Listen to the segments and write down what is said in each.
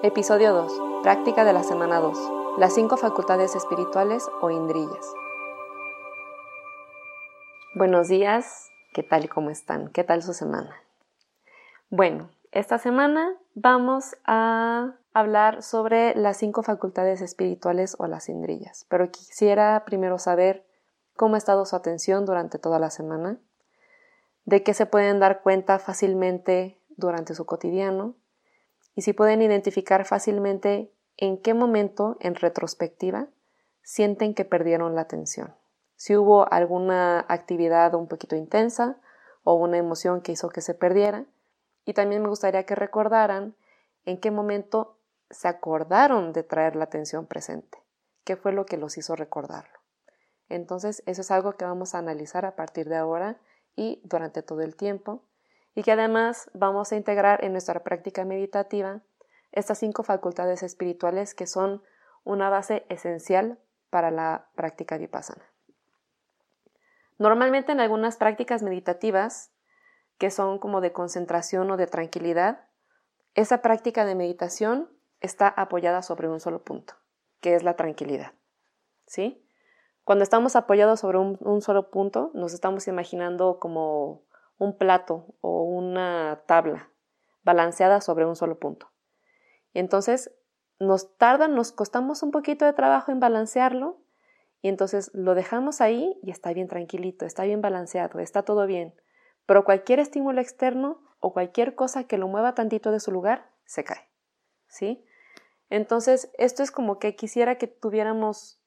Episodio 2. Práctica de la semana 2. Las cinco facultades espirituales o indrillas. Buenos días, ¿qué tal y cómo están? ¿Qué tal su semana? Bueno, esta semana vamos a hablar sobre las cinco facultades espirituales o las indrillas, pero quisiera primero saber cómo ha estado su atención durante toda la semana, de qué se pueden dar cuenta fácilmente durante su cotidiano y si pueden identificar fácilmente en qué momento, en retrospectiva, sienten que perdieron la atención. Si hubo alguna actividad un poquito intensa o una emoción que hizo que se perdiera. Y también me gustaría que recordaran en qué momento se acordaron de traer la atención presente. ¿Qué fue lo que los hizo recordarlo? Entonces, eso es algo que vamos a analizar a partir de ahora y durante todo el tiempo, y que además vamos a integrar en nuestra práctica meditativa estas cinco facultades espirituales que son una base esencial para la práctica vipassana. Normalmente en algunas prácticas meditativas, que son como de concentración o de tranquilidad, esa práctica de meditación está apoyada sobre un solo punto, que es la tranquilidad. ¿Sí? Cuando estamos apoyados sobre un, solo punto, nos estamos imaginando como un plato o una tabla balanceada sobre un solo punto. Entonces nos tarda, nos costamos un poquito de trabajo en balancearlo y entonces lo dejamos ahí y está bien tranquilito, está bien balanceado, está todo bien. Pero cualquier estímulo externo o cualquier cosa que lo mueva tantito de su lugar, se cae. ¿Sí? Entonces, esto es como que quisiera que tuviéramos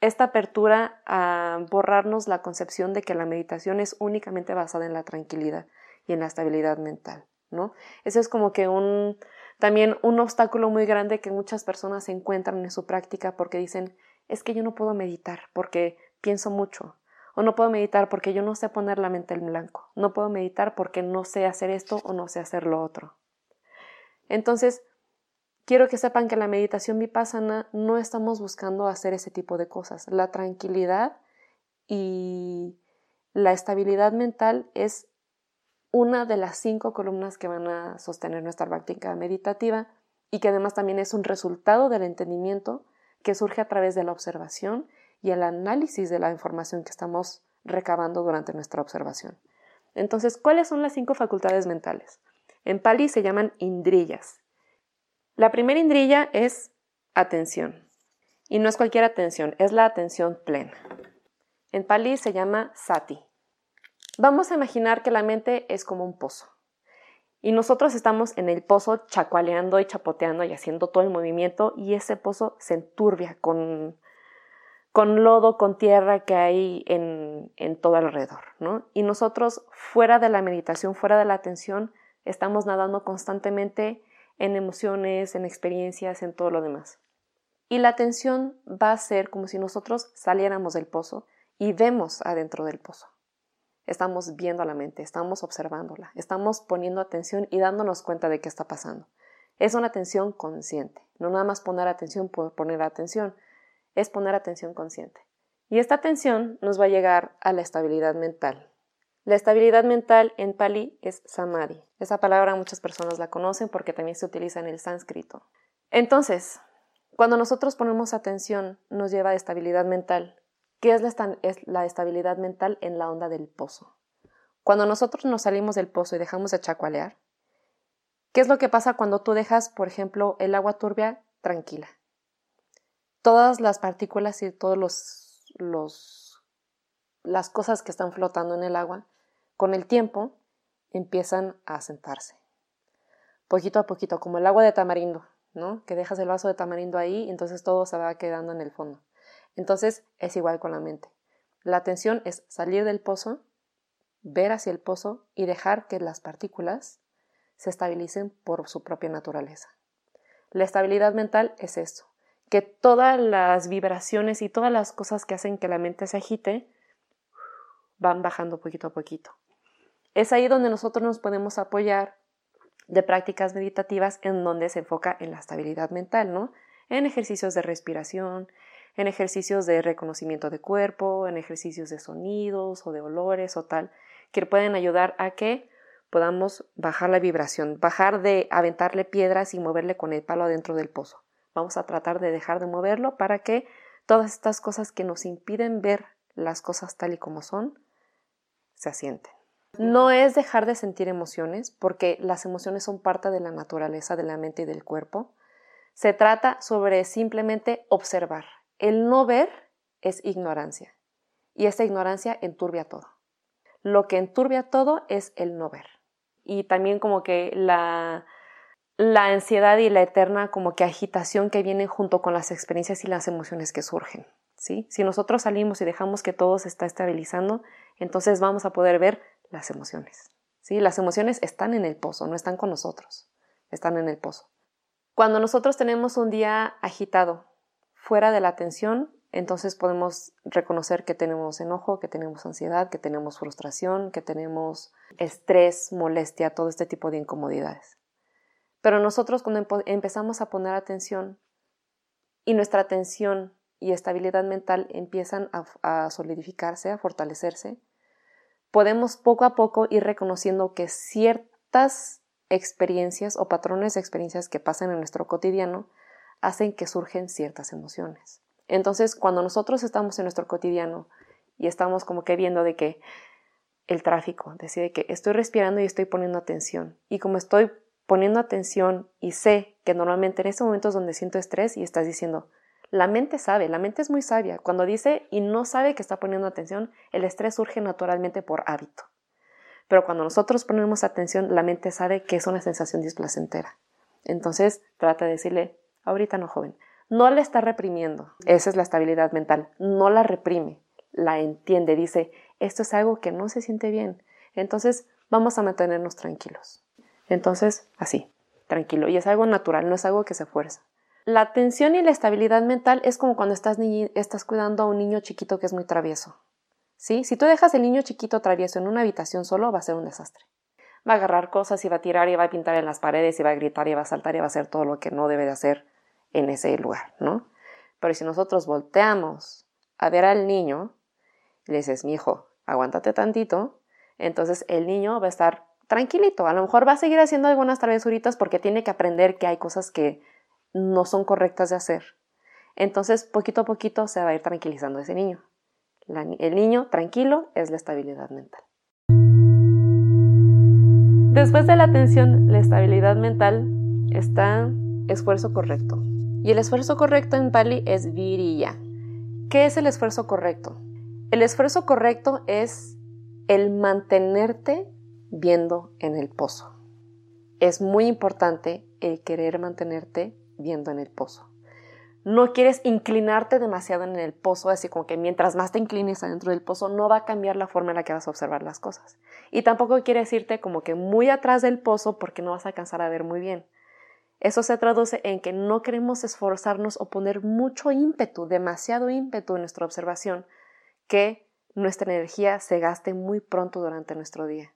esta apertura a borrarnos la concepción de que la meditación es únicamente basada en la tranquilidad y en la estabilidad mental, ¿no? Ese es como que un también un obstáculo muy grande que muchas personas encuentran en su práctica porque dicen, es que yo no puedo meditar porque pienso mucho, o no puedo meditar porque yo no sé poner la mente en blanco, no puedo meditar porque no sé hacer esto o no sé hacer lo otro. Entonces, quiero que sepan que en la meditación vipassana no estamos buscando hacer ese tipo de cosas. La tranquilidad y la estabilidad mental es una de las cinco columnas que van a sostener nuestra práctica meditativa y que además también es un resultado del entendimiento que surge a través de la observación y el análisis de la información que estamos recabando durante nuestra observación. Entonces, ¿cuáles son las cinco facultades mentales? En Pali se llaman indriyas la primera indrilla es atención. Y no es cualquier atención, es la atención plena. En Pali se llama sati. Vamos a imaginar que la mente es como un pozo. Y nosotros estamos en el pozo chacualeando y chapoteando y haciendo todo el movimiento y ese pozo se enturbia con, con lodo, con tierra que hay en, en todo alrededor. ¿no? Y nosotros fuera de la meditación, fuera de la atención, estamos nadando constantemente en emociones, en experiencias, en todo lo demás. Y la atención va a ser como si nosotros saliéramos del pozo y vemos adentro del pozo. Estamos viendo la mente, estamos observándola, estamos poniendo atención y dándonos cuenta de qué está pasando. Es una atención consciente, no nada más poner atención por poner atención, es poner atención consciente. Y esta atención nos va a llegar a la estabilidad mental, la estabilidad mental en pali es samadhi. Esa palabra muchas personas la conocen porque también se utiliza en el sánscrito. Entonces, cuando nosotros ponemos atención, nos lleva a estabilidad mental. ¿Qué es la, estabilidad mental en la onda del pozo? Cuando nosotros nos salimos del pozo y dejamos de chacualear, ¿qué es lo que pasa cuando tú dejas, por ejemplo, el agua turbia tranquila? Todas las partículas y todos los, las cosas que están flotando en el agua con el tiempo empiezan a sentarse. Poquito a poquito, como el agua de tamarindo, ¿no? Que dejas el vaso de tamarindo ahí y entonces todo se va quedando en el fondo. Entonces es igual con la mente. La atención es salir del pozo, ver hacia el pozo y dejar que las partículas se estabilicen por su propia naturaleza. La estabilidad mental es eso, que todas las vibraciones y todas las cosas que hacen que la mente se agite van bajando poquito a poquito. Es ahí donde nosotros nos podemos apoyar de prácticas meditativas en donde se enfoca en la estabilidad mental, ¿no? En ejercicios de respiración, en ejercicios de reconocimiento de cuerpo, en ejercicios de sonidos o de olores o tal, que pueden ayudar a que podamos bajar la vibración, bajar de aventarle piedras y moverle con el palo adentro del pozo. Vamos a tratar de dejar de moverlo para que todas estas cosas que nos impiden ver las cosas tal y como son se asienten. No es dejar de sentir emociones, porque las emociones son parte de la naturaleza de la mente y del cuerpo. Se trata sobre simplemente observar. El no ver es ignorancia y esa ignorancia enturbia todo. Lo que enturbia todo es el no ver. Y también como que la, la ansiedad y la eterna como que agitación que vienen junto con las experiencias y las emociones que surgen. ¿sí? Si nosotros salimos y dejamos que todo se está estabilizando, entonces vamos a poder ver las emociones. ¿sí? Las emociones están en el pozo, no están con nosotros, están en el pozo. Cuando nosotros tenemos un día agitado, fuera de la atención, entonces podemos reconocer que tenemos enojo, que tenemos ansiedad, que tenemos frustración, que tenemos estrés, molestia, todo este tipo de incomodidades. Pero nosotros cuando empezamos a poner atención y nuestra atención y estabilidad mental empiezan a, solidificarse, a fortalecerse, podemos poco a poco ir reconociendo que ciertas experiencias o patrones de experiencias que pasan en nuestro cotidiano hacen que surgen ciertas emociones. Entonces, cuando nosotros estamos en nuestro cotidiano y estamos como que viendo de que el tráfico, decide que estoy respirando y estoy poniendo atención. Y como estoy poniendo atención y sé que normalmente en estos momentos donde siento estrés y estás diciendo, la mente sabe, la mente es muy sabia. Cuando dice y no sabe que está poniendo atención, el estrés surge naturalmente por hábito. Pero cuando nosotros ponemos atención, la mente sabe que es una sensación displacentera. Entonces trata de decirle, ahorita no, joven, no la está reprimiendo. Esa es la estabilidad mental. No la reprime, la entiende, dice, esto es algo que no se siente bien. Entonces vamos a mantenernos tranquilos. Entonces, así, tranquilo. Y es algo natural, no es algo que se fuerza. La atención y la estabilidad mental es como cuando estás, estás cuidando a un niño chiquito que es muy travieso. ¿Sí? Si tú dejas el niño chiquito travieso en una habitación solo, va a ser un desastre. Va a agarrar cosas y va a tirar y va a pintar en las paredes y va a gritar y va a saltar y va a hacer todo lo que no debe de hacer en ese lugar, ¿no? Pero si nosotros volteamos a ver al niño y le dices, mi hijo, aguántate tantito, entonces el niño va a estar tranquilito. A lo mejor va a seguir haciendo algunas travesuritas porque tiene que aprender que hay cosas que no son correctas de hacer. Entonces, poquito a poquito se va a ir tranquilizando ese niño. el niño tranquilo es la estabilidad mental. Después de la atención, la estabilidad mental está esfuerzo correcto. Y el esfuerzo correcto en Pali es viriya. ¿Qué es el esfuerzo correcto? El esfuerzo correcto es el mantenerte viendo en el pozo. Es muy importante el querer mantenerte viendo en el pozo. No quieres inclinarte demasiado en el pozo, así como que mientras más te inclines adentro del pozo no va a cambiar la forma en la que vas a observar las cosas. Y tampoco quieres irte como que muy atrás del pozo porque no vas a alcanzar a ver muy bien. Eso se traduce en que no queremos esforzarnos o poner mucho ímpetu, demasiado ímpetu en nuestra observación, que nuestra energía se gaste muy pronto durante nuestro día.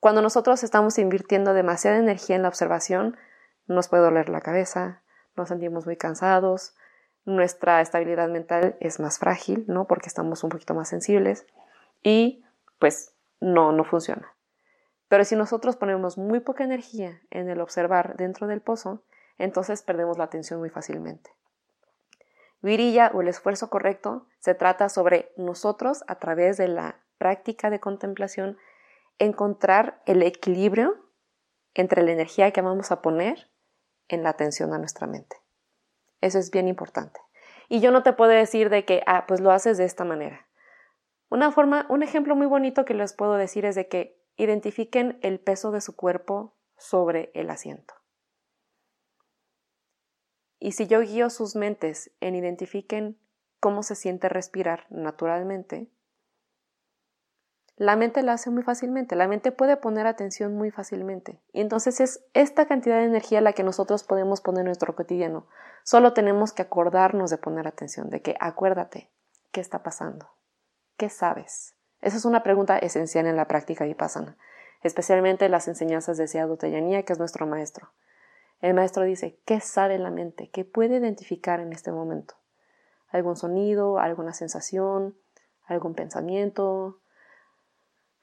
Cuando nosotros estamos invirtiendo demasiada energía en la observación, nos puede doler la cabeza, nos sentimos muy cansados, nuestra estabilidad mental es más frágil, ¿no? Porque estamos un poquito más sensibles y pues no, no funciona. Pero si nosotros ponemos muy poca energía en el observar dentro del pozo, entonces perdemos la atención muy fácilmente. Virilla o el esfuerzo correcto se trata sobre nosotros a través de la práctica de contemplación encontrar el equilibrio entre la energía que vamos a poner en la atención a nuestra mente. Eso es bien importante. Y yo no te puedo decir de que, ah, pues lo haces de esta manera. Una forma, un ejemplo muy bonito que les puedo decir es de que identifiquen el peso de su cuerpo sobre el asiento. Y si yo guío sus mentes en identifiquen cómo se siente respirar naturalmente, la mente lo hace muy fácilmente, la mente puede poner atención muy fácilmente. Y entonces es esta cantidad de energía la que nosotros podemos poner en nuestro cotidiano. Solo tenemos que acordarnos de poner atención, de que acuérdate, ¿qué está pasando? ¿Qué sabes? Esa es una pregunta esencial en la práctica vipassana, especialmente en las enseñanzas de Seadu Teyanía, que es nuestro maestro. El maestro dice, ¿qué sabe la mente? ¿Qué puede identificar en este momento? ¿Algún sonido? ¿Alguna sensación? ¿Algún pensamiento?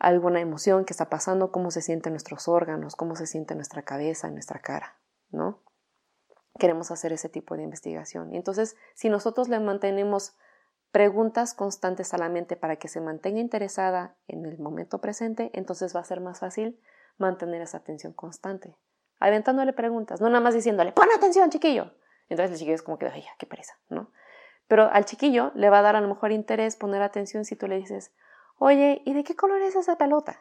Alguna emoción que está pasando, cómo se sienten nuestros órganos, cómo se siente nuestra cabeza, nuestra cara, ¿no? Queremos hacer ese tipo de investigación. Entonces, si nosotros le mantenemos preguntas constantes a la mente para que se mantenga interesada en el momento presente, entonces va a ser más fácil mantener esa atención constante. Aventándole preguntas, no nada más diciéndole, pon atención, chiquillo. Entonces el chiquillo es como que, ay, qué pereza, ¿no? Pero al chiquillo le va a dar a lo mejor interés poner atención si tú le dices, oye, ¿y de qué color es esa pelota?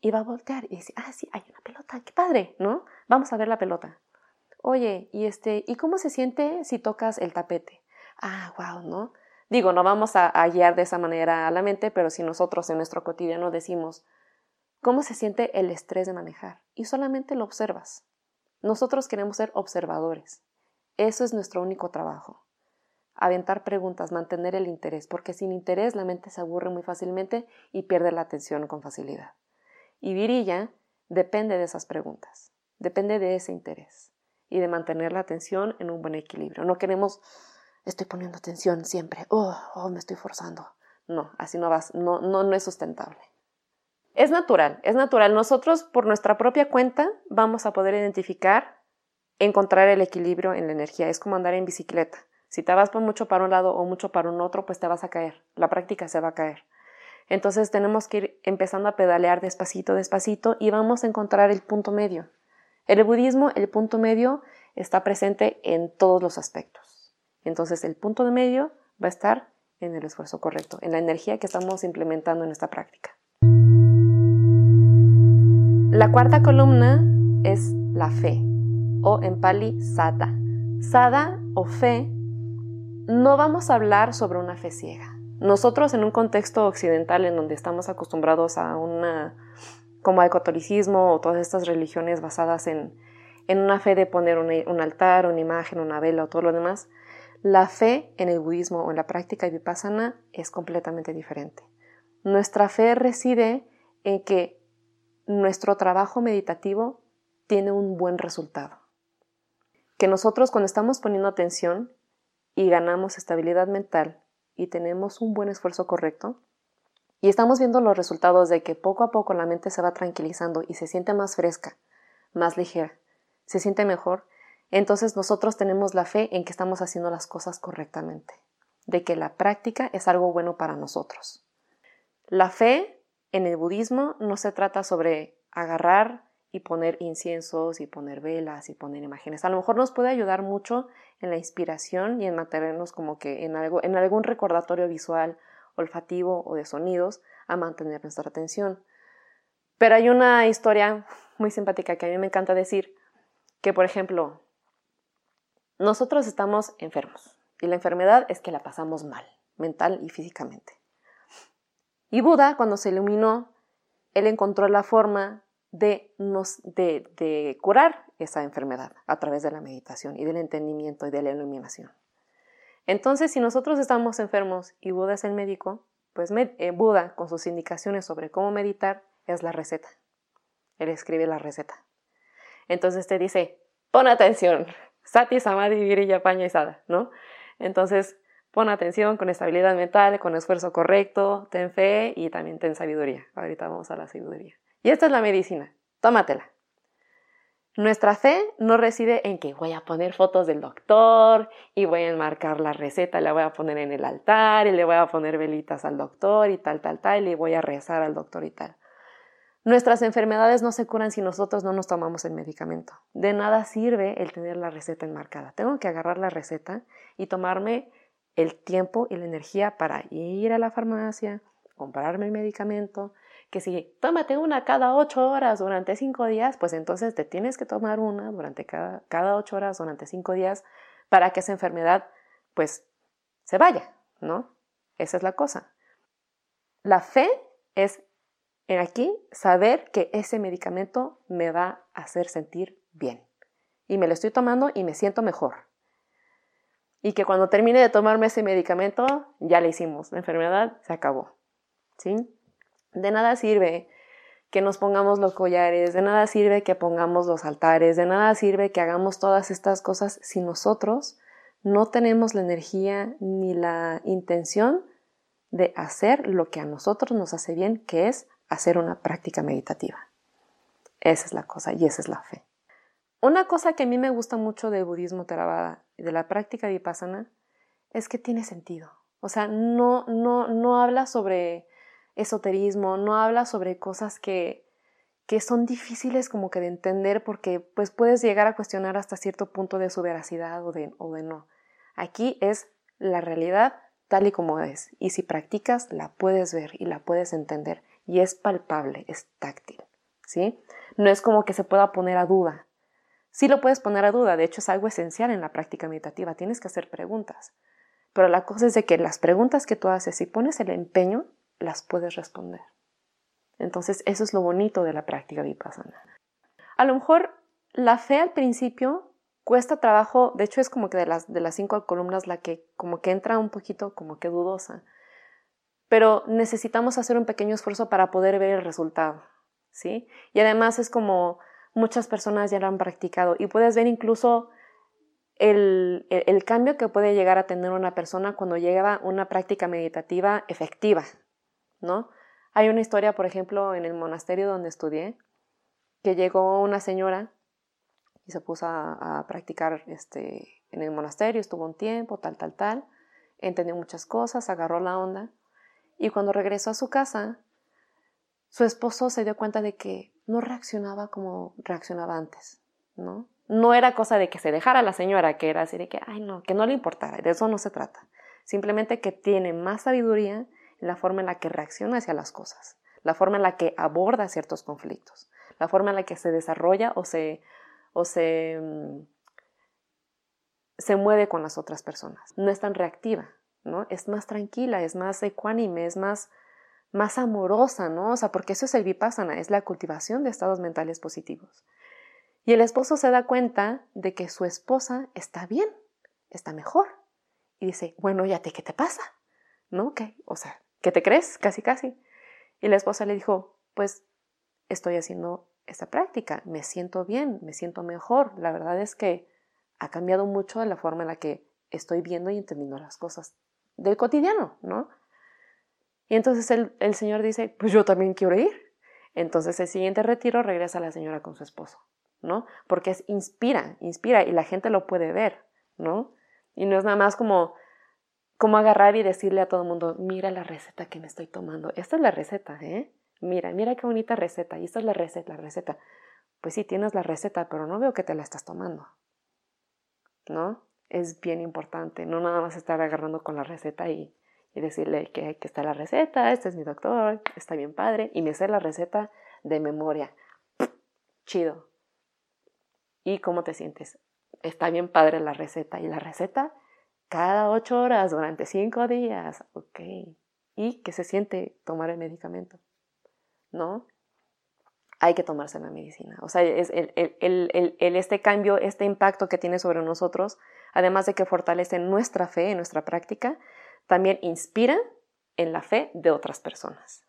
Y va a voltear y dice, ah, sí, hay una pelota, qué padre, ¿no? Vamos a ver la pelota. Oye, ¿y este, ¿y cómo se siente si tocas el tapete? Ah, wow, ¿no? Digo, no vamos a, a guiar de esa manera a la mente, pero si nosotros en nuestro cotidiano decimos, ¿cómo se siente el estrés de manejar? Y solamente lo observas. Nosotros queremos ser observadores. Eso es nuestro único trabajo aventar preguntas, mantener el interés, porque sin interés la mente se aburre muy fácilmente y pierde la atención con facilidad. Y Virilla depende de esas preguntas, depende de ese interés y de mantener la atención en un buen equilibrio. No queremos, estoy poniendo atención siempre, oh, oh me estoy forzando. No, así no vas, no, no, no es sustentable. Es natural, es natural. Nosotros por nuestra propia cuenta vamos a poder identificar, encontrar el equilibrio en la energía. Es como andar en bicicleta si te vas mucho para un lado o mucho para un otro, pues te vas a caer. La práctica se va a caer. Entonces tenemos que ir empezando a pedalear despacito, despacito y vamos a encontrar el punto medio. En el budismo, el punto medio está presente en todos los aspectos. Entonces el punto de medio va a estar en el esfuerzo correcto, en la energía que estamos implementando en esta práctica. La cuarta columna es la fe, o en pali sada. Sada o fe no vamos a hablar sobre una fe ciega. Nosotros en un contexto occidental en donde estamos acostumbrados a una como al catolicismo o todas estas religiones basadas en, en una fe de poner un, altar, una imagen, una vela o todo lo demás, la fe en el budismo o en la práctica vipassana es completamente diferente. Nuestra fe reside en que nuestro trabajo meditativo tiene un buen resultado. Que nosotros cuando estamos poniendo atención y ganamos estabilidad mental y tenemos un buen esfuerzo correcto, y estamos viendo los resultados de que poco a poco la mente se va tranquilizando y se siente más fresca, más ligera, se siente mejor, entonces nosotros tenemos la fe en que estamos haciendo las cosas correctamente, de que la práctica es algo bueno para nosotros. La fe en el budismo no se trata sobre agarrar y poner inciensos y poner velas y poner imágenes. A lo mejor nos puede ayudar mucho en la inspiración y en mantenernos como que en, algo, en algún recordatorio visual, olfativo o de sonidos a mantener nuestra atención. Pero hay una historia muy simpática que a mí me encanta decir, que por ejemplo, nosotros estamos enfermos y la enfermedad es que la pasamos mal, mental y físicamente. Y Buda, cuando se iluminó, él encontró la forma de, nos, de, curar esa enfermedad a través de la meditación y del entendimiento y de la iluminación. Entonces, si nosotros estamos enfermos y Buda es el médico, pues eh, Buda, con sus indicaciones sobre cómo meditar, es la receta. Él escribe la receta. Entonces te dice, pon atención, sati, samadhi, virya, paña ¿no? Entonces, pon atención con estabilidad mental, con esfuerzo correcto, ten fe y también ten sabiduría. Ahorita vamos a la sabiduría. Y esta es la medicina, tómatela. Nuestra fe no reside en que voy a poner fotos del doctor y voy a enmarcar la receta, la voy a poner en el altar y le voy a poner velitas al doctor y tal, tal, tal, y voy a rezar al doctor y tal. Nuestras enfermedades no se curan si nosotros no nos tomamos el medicamento. De nada sirve el tener la receta enmarcada. Tengo que agarrar la receta y tomarme el tiempo y la energía para ir a la farmacia, comprarme el medicamento, que si tómate una cada ocho horas durante cinco días, pues entonces te tienes que tomar una durante cada, cada ocho horas durante cinco días para que esa enfermedad pues se vaya, ¿no? Esa es la cosa. La fe es en aquí saber que ese medicamento me va a hacer sentir bien. Y me lo estoy tomando y me siento mejor. Y que cuando termine de tomarme ese medicamento, ya le hicimos. La enfermedad se acabó. ¿Sí? De nada sirve que nos pongamos los collares, de nada sirve que pongamos los altares, de nada sirve que hagamos todas estas cosas si nosotros no tenemos la energía ni la intención de hacer lo que a nosotros nos hace bien, que es hacer una práctica meditativa. Esa es la cosa y esa es la fe. Una cosa que a mí me gusta mucho del budismo Theravada y de la práctica vipassana es que tiene sentido. O sea, no, no, no habla sobre esoterismo, no habla sobre cosas que, que son difíciles como que de entender porque pues puedes llegar a cuestionar hasta cierto punto de su veracidad o de, o de no. Aquí es la realidad tal y como es y si practicas la puedes ver y la puedes entender y es palpable, es táctil, ¿sí? No es como que se pueda poner a duda. Sí lo puedes poner a duda, de hecho es algo esencial en la práctica meditativa, tienes que hacer preguntas. Pero la cosa es de que las preguntas que tú haces, si pones el empeño, las puedes responder. Entonces, eso es lo bonito de la práctica vipassana. A lo mejor la fe al principio cuesta trabajo, de hecho es como que de las, de las cinco columnas la que como que entra un poquito como que dudosa, pero necesitamos hacer un pequeño esfuerzo para poder ver el resultado, ¿sí? Y además es como muchas personas ya lo han practicado y puedes ver incluso el, el, cambio que puede llegar a tener una persona cuando llega una práctica meditativa efectiva, ¿no? Hay una historia, por ejemplo, en el monasterio donde estudié, que llegó una señora y se puso a, practicar este, en el monasterio, estuvo un tiempo, tal, tal, tal, entendió muchas cosas, agarró la onda y cuando regresó a su casa, su esposo se dio cuenta de que no reaccionaba como reaccionaba antes, ¿no? No era cosa de que se dejara la señora, que era así de que, ay, no, que no le importara, de eso no se trata. Simplemente que tiene más sabiduría la forma en la que reacciona hacia las cosas, la forma en la que aborda ciertos conflictos, la forma en la que se desarrolla o se, o se, mm, se mueve con las otras personas. No es tan reactiva, ¿no? Es más tranquila, es más ecuánime, es más, más amorosa, ¿no? O sea, porque eso es el vipassana, es la cultivación de estados mentales positivos. Y el esposo se da cuenta de que su esposa está bien, está mejor. Y dice, bueno, ya te, ¿qué te pasa? ¿No? ¿Qué? O sea, ¿qué te crees? Casi, casi. Y la esposa le dijo, pues estoy haciendo esta práctica, me siento bien, me siento mejor. La verdad es que ha cambiado mucho la forma en la que estoy viendo y entendiendo las cosas del cotidiano, ¿no? Y entonces el, el señor dice, pues yo también quiero ir. Entonces el siguiente retiro regresa la señora con su esposo. ¿no? Porque es inspira, inspira y la gente lo puede ver, ¿no? Y no es nada más como, como agarrar y decirle a todo mundo, mira la receta que me estoy tomando. Esta es la receta, ¿eh? Mira, mira qué bonita receta. Y esta es la receta, la receta. Pues sí, tienes la receta, pero no veo que te la estás tomando, ¿no? Es bien importante, no nada más estar agarrando con la receta y, y decirle que, que está la receta, este es mi doctor, está bien padre, y me sé la receta de memoria. Chido, y cómo te sientes. Está bien padre la receta. ¿Y la receta? Cada ocho horas durante cinco días. Ok. ¿Y qué se siente tomar el medicamento? ¿No? Hay que tomarse la medicina. O sea, es este cambio, este impacto que tiene sobre nosotros, además de que fortalece nuestra fe, nuestra práctica, también inspira en la fe de otras personas.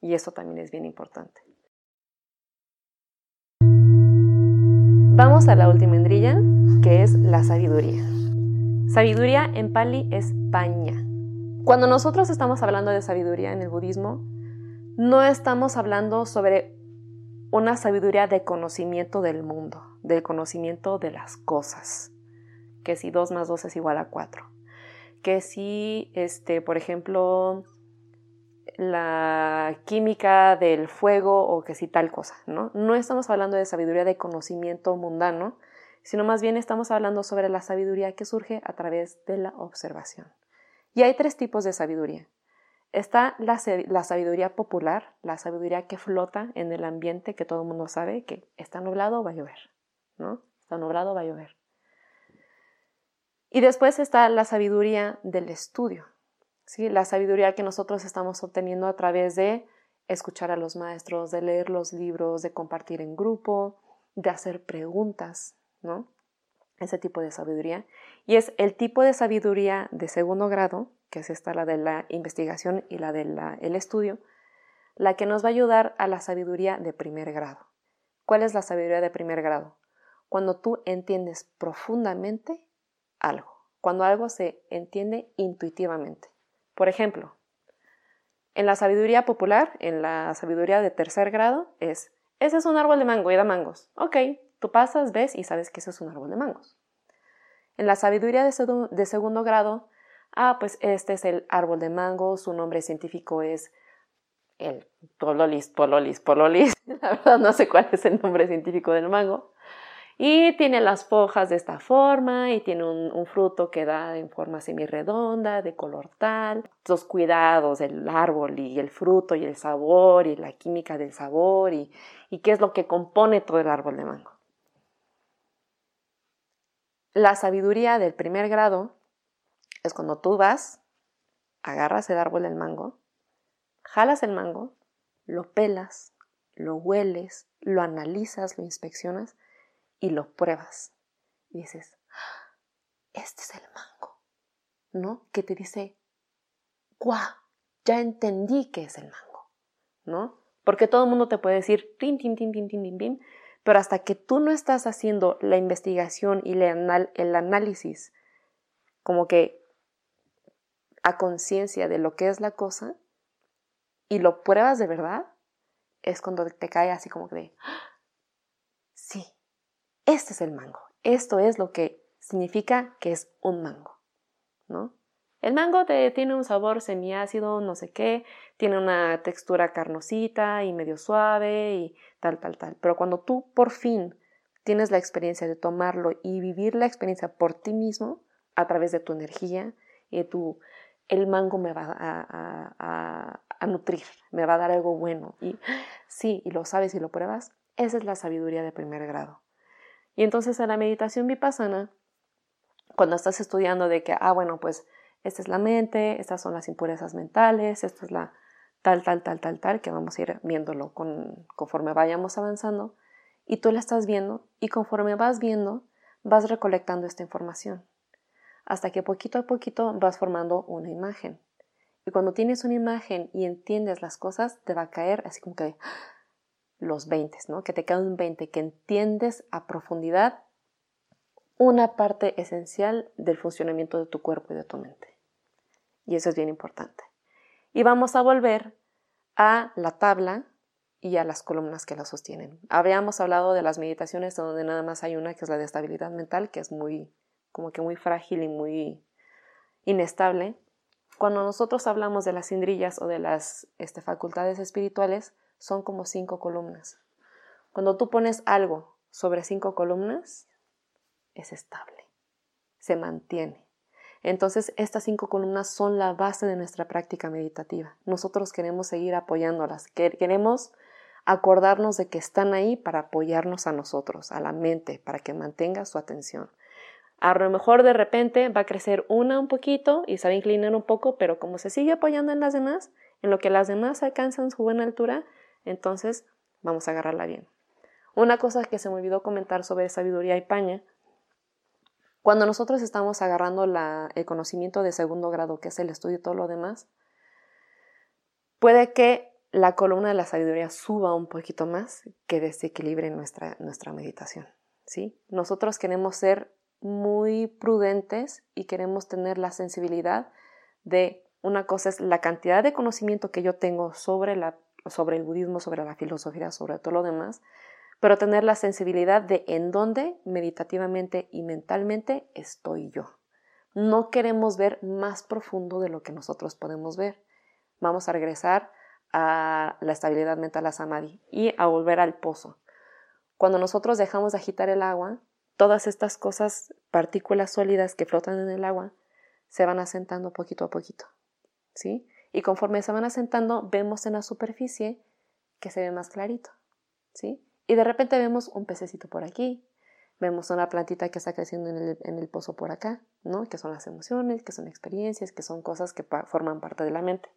Y eso también es bien importante. Vamos a la última endrilla, que es la sabiduría. Sabiduría en pali es paña. Cuando nosotros estamos hablando de sabiduría en el budismo, no estamos hablando sobre una sabiduría de conocimiento del mundo, del conocimiento de las cosas, que si 2 más 2 es igual a 4, que si, este, por ejemplo, la química del fuego o que si tal cosa, ¿no? No estamos hablando de sabiduría de conocimiento mundano, sino más bien estamos hablando sobre la sabiduría que surge a través de la observación. Y hay tres tipos de sabiduría. Está la, la, sabiduría popular, la sabiduría que flota en el ambiente, que todo el mundo sabe que está nublado, va a llover, ¿no? Está nublado, va a llover. Y después está la sabiduría del estudio, la sabiduría que nosotros estamos obteniendo a través de escuchar a los maestros, de leer los libros, de compartir en grupo, de hacer preguntas, ¿no? Ese tipo de sabiduría. Y es el tipo de sabiduría de segundo grado, que es esta la de la investigación y la del el estudio, la que nos va a ayudar a la sabiduría de primer grado. ¿Cuál es la sabiduría de primer grado? Cuando tú entiendes profundamente algo, cuando algo se entiende intuitivamente. Por ejemplo, En la sabiduría popular, en la sabiduría de tercer grado, es, ese es un árbol de mango y da mangos. Ok, tú pasas, ves y sabes que ese es un árbol de mangos. En la sabiduría de, de segundo grado, ah, pues este es el árbol de mango, su nombre científico es el pololis, pololis, pololis. La verdad no sé cuál es el nombre científico del mango. Y tiene las hojas de esta forma y tiene un, fruto que da en forma semirredonda, de color tal. Los cuidados del árbol y el fruto y el sabor y la química del sabor y, y qué es lo que compone todo el árbol de mango. La sabiduría del primer grado es cuando tú vas, agarras el árbol del mango, jalas el mango, lo pelas, lo hueles, lo analizas, lo inspeccionas y lo pruebas. Y dices, ah, este es el mango, ¿no? Que te dice, ¡guau! Ya entendí que es el mango, ¿no? Porque todo el mundo te puede decir, tin, tin, tin, tin, tin, tin, tin, pero hasta que tú no estás haciendo la investigación y el análisis, como que a conciencia de lo que es la cosa, y lo pruebas de verdad, es cuando te cae así como que de, sí, este es el mango. Esto es lo que significa que es un mango, ¿no? El mango tiene un sabor semiácido, no sé qué, tiene una textura carnosita y medio suave y tal, tal, tal. Pero cuando tú por fin tienes la experiencia de tomarlo y vivir la experiencia por ti mismo, a través de tu energía y tu, el mango me va a, a nutrir, me va a dar algo bueno. Y sí, y lo sabes y lo pruebas, esa es la sabiduría de primer grado. Y entonces en la meditación vipassana, cuando estás estudiando de que, ah, bueno, pues esta es la mente, estas son las impurezas mentales, esta es la tal, tal, tal, tal, tal, que vamos a ir viéndolo con, conforme vayamos avanzando, y tú la estás viendo, y conforme vas viendo, vas recolectando esta información, hasta que poquito a poquito vas formando una imagen. Y cuando tienes una imagen y entiendes las cosas, te va a caer así como que los 20, ¿no? Que te cae un 20, que entiendes a profundidad una parte esencial del funcionamiento de tu cuerpo y de tu mente. Y eso es bien importante. Y vamos a volver a la tabla y a las columnas que la sostienen. Habíamos hablado de las meditaciones donde nada más hay una que es la de estabilidad mental, que es muy, como que muy frágil y muy inestable. Cuando nosotros hablamos de las cindrillas o de las este, facultades espirituales, son como cinco columnas. Cuando tú pones algo sobre cinco columnas, es estable, se mantiene. Entonces, estas cinco columnas son la base de nuestra práctica meditativa. Nosotros queremos seguir apoyándolas, queremos acordarnos de que están ahí para apoyarnos a nosotros, a la mente, para que mantenga su atención. A lo mejor de repente va a crecer una un poquito y se va a inclinar un poco, pero como se sigue apoyando en las demás, en lo que las demás alcanzan su buena altura, entonces vamos a agarrarla bien. Una cosa que se me olvidó comentar sobre sabiduría y paña, cuando nosotros estamos agarrando el conocimiento de segundo grado, que es el estudio y todo lo demás, puede que la columna de la sabiduría suba un poquito más que desequilibre nuestra, nuestra meditación. ¿sí? Nosotros queremos ser muy prudentes y queremos tener la sensibilidad de una cosa es la cantidad de conocimiento que yo tengo sobre, el budismo, sobre la filosofía, sobre todo lo demás, pero tener la sensibilidad de en dónde meditativamente y mentalmente estoy yo. No queremos ver más profundo de lo que nosotros podemos ver. Vamos a regresar a la estabilidad mental a samadhi y a volver al pozo. Cuando nosotros dejamos de agitar el agua, todas estas cosas, partículas sólidas que flotan en el agua, se van asentando poquito a poquito. ¿Sí? Y conforme se van asentando, vemos en la superficie que se ve más clarito. ¿Sí? Y de repente vemos un pececito por aquí, vemos una plantita que está creciendo en el, en el pozo por acá, ¿no? Que son las emociones, que son experiencias, que son cosas que forman parte de la mente.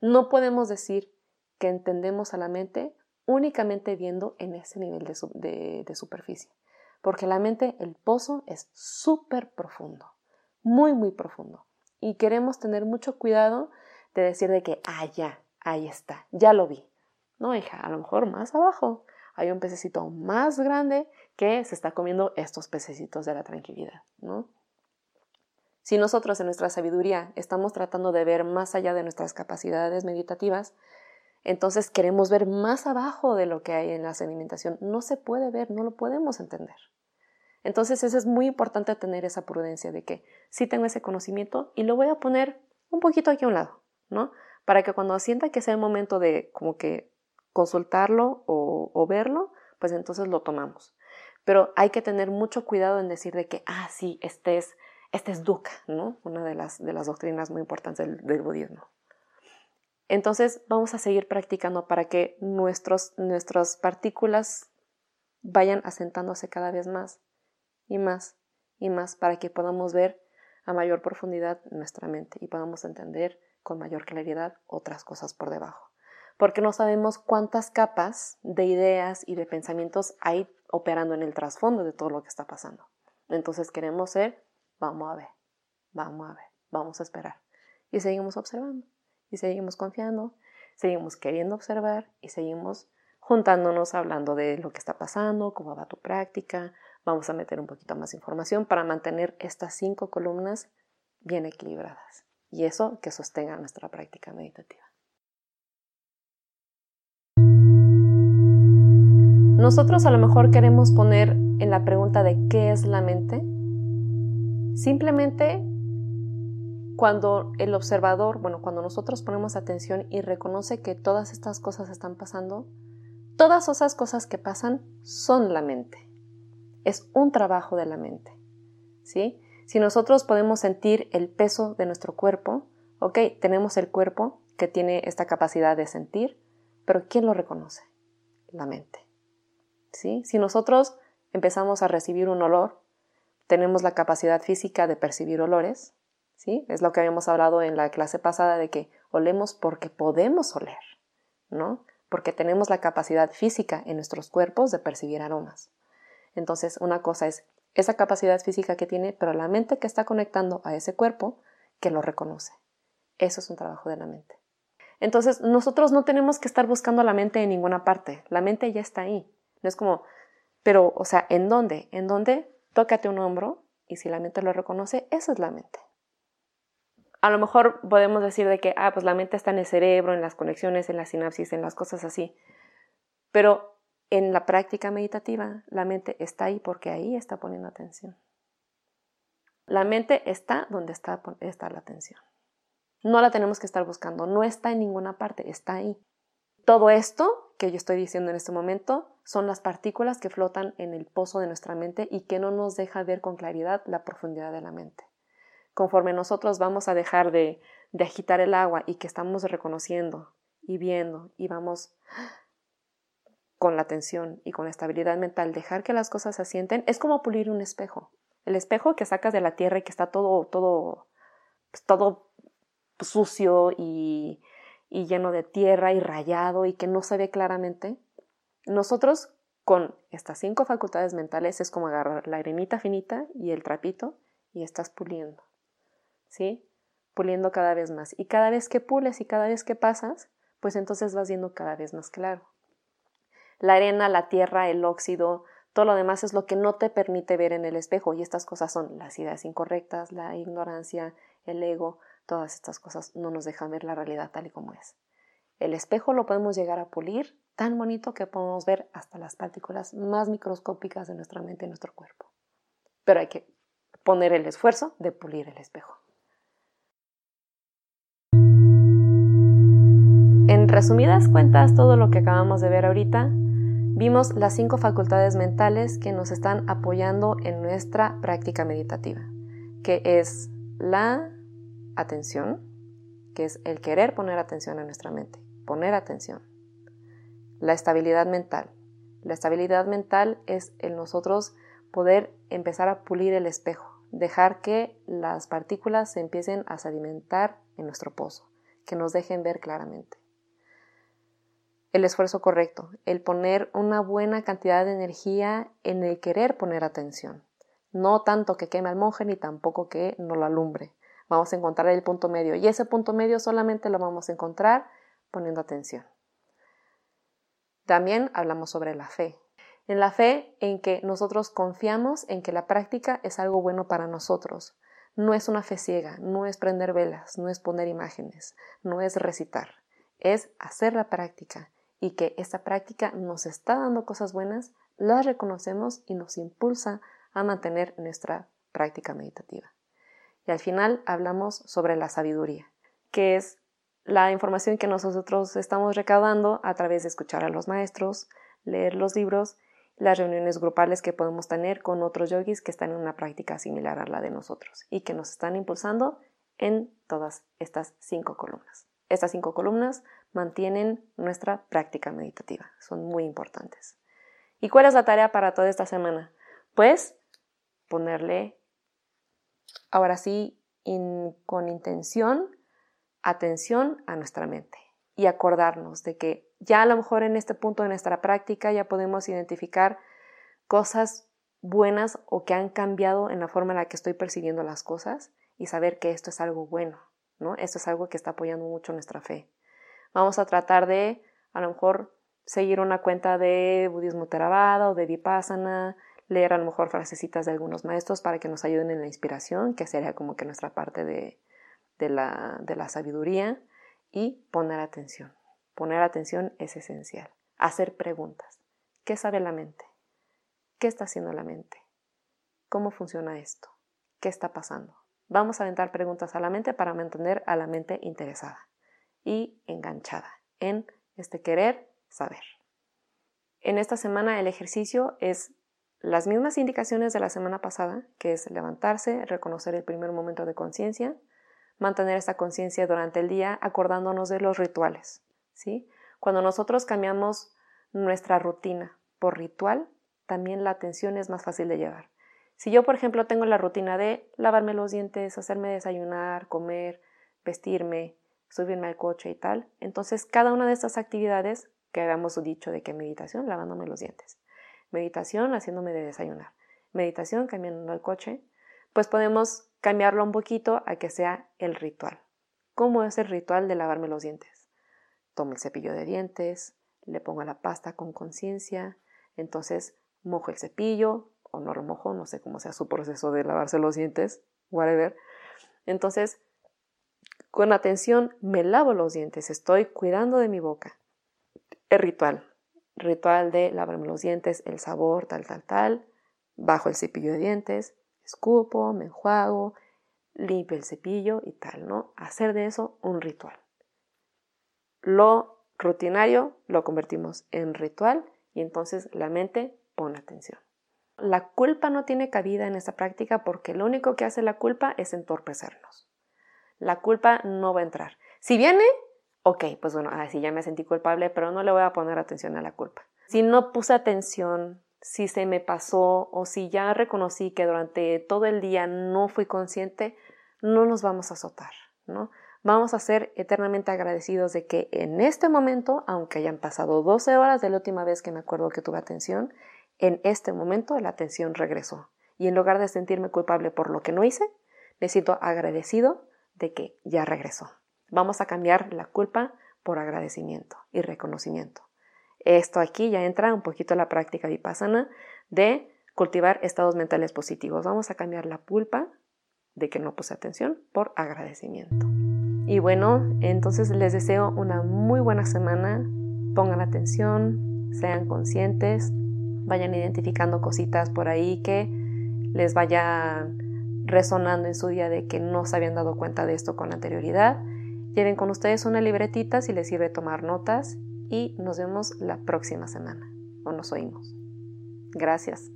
No podemos decir que entendemos a la mente únicamente viendo en ese nivel de, de superficie porque la mente, el pozo es súper profundo, muy, muy profundo. Y queremos tener mucho cuidado de decir de que, ah, ya, ahí está, ya lo vi. No, hija, a lo mejor más abajo hay un pececito más grande que se está comiendo estos pececitos de la tranquilidad, ¿no? Si nosotros en nuestra sabiduría estamos tratando de ver más allá de nuestras capacidades meditativas, entonces queremos ver más abajo de lo que hay en la sedimentación. No se puede ver, no lo podemos entender. Entonces eso es muy importante tener esa prudencia de que sí tengo ese conocimiento y lo voy a poner un poquito aquí a un lado, ¿no? Para que cuando sienta que sea el momento de como que consultarlo o, verlo, pues entonces lo tomamos. Pero hay que tener mucho cuidado en decir de que, ah, sí, este es este es dukkha, ¿no? Una de las, de las doctrinas muy importantes del, budismo. Entonces vamos a seguir practicando para que nuestros, nuestras partículas vayan asentándose cada vez más y más y más para que podamos ver a mayor profundidad nuestra mente y podamos entender con mayor claridad otras cosas por debajo. Porque no sabemos cuántas capas de ideas y de pensamientos hay operando en el trasfondo de todo lo que está pasando. Entonces queremos ser Vamos a ver, vamos a ver, vamos a esperar. Y seguimos observando, y seguimos confiando, seguimos queriendo observar y seguimos juntándonos hablando de lo que está pasando, cómo va tu práctica. Vamos a meter un poquito más información para mantener estas cinco columnas bien equilibradas y eso que sostenga nuestra práctica meditativa. Nosotros a lo mejor queremos poner en la pregunta de qué es la mente Simplemente cuando el observador, bueno, cuando nosotros ponemos atención y reconoce que todas estas cosas están pasando, todas esas cosas que pasan son la mente. Es un trabajo de la mente. ¿Sí? Si nosotros podemos sentir el peso de nuestro cuerpo, ok, tenemos el cuerpo que tiene esta capacidad de sentir, pero ¿quién lo reconoce? La mente. Si nosotros empezamos a recibir un olor, tenemos la capacidad física de percibir olores, ¿sí? Es lo que habíamos hablado en la clase pasada de que olemos porque podemos oler, ¿no? Porque tenemos la capacidad física en nuestros cuerpos de percibir aromas. Entonces, una cosa es esa capacidad física que tiene, pero la mente que está conectando a ese cuerpo que lo reconoce. Eso es un trabajo de la mente. Entonces, nosotros no tenemos que estar buscando la mente en ninguna parte. La mente ya está ahí. No es como, pero, o sea, ¿en dónde? ¿En dónde? tócate un hombro y si la mente lo reconoce, esa es la mente. A lo mejor podemos decir de que, ah, pues la mente está en el cerebro, en las conexiones, en la sinapsis, en las cosas así. Pero en la práctica meditativa, la mente está ahí porque ahí está poniendo atención. La mente está donde está, está la atención. No la tenemos que estar buscando, no está en ninguna parte, está ahí. Todo esto que yo estoy diciendo en este momento son las partículas que flotan en el pozo de nuestra mente y que no nos deja ver con claridad la profundidad de la mente. Conforme nosotros vamos a dejar de, de agitar el agua y que estamos reconociendo y viendo y vamos con la atención y con la estabilidad mental, dejar que las cosas se asienten, es como pulir un espejo. El espejo que sacas de la tierra y que está todo, todo, pues, todo sucio y, y lleno de tierra y rayado y que no se ve claramente, nosotros con estas cinco facultades mentales es como agarrar la arenita finita y el trapito y estás puliendo, ¿sí? Puliendo cada vez más. Y cada vez que pules y cada vez que pasas, pues entonces vas viendo cada vez más claro. La arena, la tierra, el óxido, todo lo demás es lo que no te permite ver en el espejo y estas cosas son las ideas incorrectas, la ignorancia, el ego, Todas estas cosas no nos dejan ver la realidad tal y como es. El espejo lo podemos llegar a pulir tan bonito que podemos ver hasta las partículas más microscópicas de nuestra mente y nuestro cuerpo. Pero hay que poner el esfuerzo de pulir el espejo. En resumidas cuentas, todo lo que acabamos de ver ahorita, vimos las cinco facultades mentales que nos están apoyando en nuestra práctica meditativa, que es la atención, que es el querer poner atención a nuestra mente, poner atención. La estabilidad mental. La estabilidad mental es el nosotros poder empezar a pulir el espejo, dejar que las partículas se empiecen a sedimentar en nuestro pozo, que nos dejen ver claramente. El esfuerzo correcto, el poner una buena cantidad de energía en el querer poner atención. No tanto que queme al monje ni tampoco que no lo alumbre. Vamos a encontrar el punto medio y ese punto medio solamente lo vamos a encontrar poniendo atención. También hablamos sobre la fe. En la fe en que nosotros confiamos en que la práctica es algo bueno para nosotros. no es una fe ciega, no es prender velas, no es poner imágenes, no es recitar, es hacer la práctica y que esta práctica nos está dando cosas buenas, las reconocemos y nos impulsa a mantener nuestra práctica meditativa. Al final hablamos sobre la sabiduría, que es la información que nosotros estamos recaudando a través de escuchar a los maestros, leer los libros, las reuniones grupales que podemos tener con otros yogis que están en una práctica similar a la de nosotros y que nos están impulsando en todas estas cinco columnas. Estas cinco columnas mantienen nuestra práctica meditativa, son muy importantes. ¿Y cuál es la tarea para toda esta semana? Pues ponerle, ahora sí, con intención, atención a nuestra mente y acordarnos de que ya a lo mejor en este punto de nuestra práctica ya podemos identificar cosas buenas o que han cambiado en la forma en la que estoy percibiendo las cosas y saber que esto es algo bueno, ¿no? Esto es algo que está apoyando mucho nuestra fe. Vamos a tratar de, a lo mejor, seguir una cuenta de budismo Theravada o de Vipassana, leer a lo mejor frasecitas de algunos maestros para que nos ayuden en la inspiración, que sería como que nuestra parte de, de la, de la sabiduría, y poner atención. Poner atención es esencial. Hacer preguntas. ¿Qué sabe la mente? ¿Qué está haciendo la mente? ¿Cómo funciona esto? ¿Qué está pasando? Vamos a aventar preguntas a la mente para mantener a la mente interesada y enganchada en este querer saber. En esta semana el ejercicio es las mismas indicaciones de la semana pasada, que es levantarse, reconocer el primer momento de conciencia, mantener esta conciencia durante el día acordándonos de los rituales. ¿sí? Cuando nosotros cambiamos nuestra rutina por ritual, también la atención es más fácil de llevar. Si yo, por ejemplo, tengo la rutina de lavarme los dientes, hacerme desayunar, comer, vestirme, subirme al coche y tal, entonces cada una de estas actividades que habíamos dicho de que meditación, lavándome los dientes, meditación, haciéndome de desayunar, meditación, cambiando el coche, pues podemos cambiarlo un poquito a que sea el ritual. ¿Cómo es el ritual de lavarme los dientes? Tomo el cepillo de dientes, le pongo la pasta con conciencia, entonces mojo el cepillo o no lo mojo, no sé cómo sea su proceso de lavarse los dientes, whatever. Entonces, con atención me lavo los dientes, estoy cuidando de mi boca. El ritual, ritual de lavarme los dientes, el sabor, tal, tal, tal, bajo el cepillo de dientes, escupo, me enjuago, limpio el cepillo y tal, ¿no? Hacer de eso un ritual. Lo rutinario lo convertimos en ritual y entonces la mente pone atención. La culpa no tiene cabida en esta práctica porque lo único que hace la culpa es entorpecernos. La culpa no va a entrar. Si viene, ok, pues bueno, así ya me sentí culpable, pero no le voy a poner atención a la culpa. Si no puse atención si se me pasó o si ya reconocí que durante todo el día no fui consciente, no nos vamos a azotar, ¿no? Vamos a ser eternamente agradecidos de que en este momento, aunque hayan pasado 12 horas de la última vez que me acuerdo que tuve atención, en este momento la atención regresó. Y en lugar de sentirme culpable por lo que no hice, me siento agradecido de que ya regresó. Vamos a cambiar la culpa por agradecimiento y reconocimiento. Esto aquí ya entra un poquito la práctica vipassana de cultivar estados mentales positivos. Vamos a cambiar la culpa de que no puse atención por agradecimiento. Y bueno, entonces les deseo una muy buena semana. Pongan atención, sean conscientes, vayan identificando cositas por ahí que les vaya resonando en su día de que no se habían dado cuenta de esto con anterioridad. Lleven con ustedes una libretita si les sirve tomar notas y nos vemos la próxima semana o nos oímos. Gracias.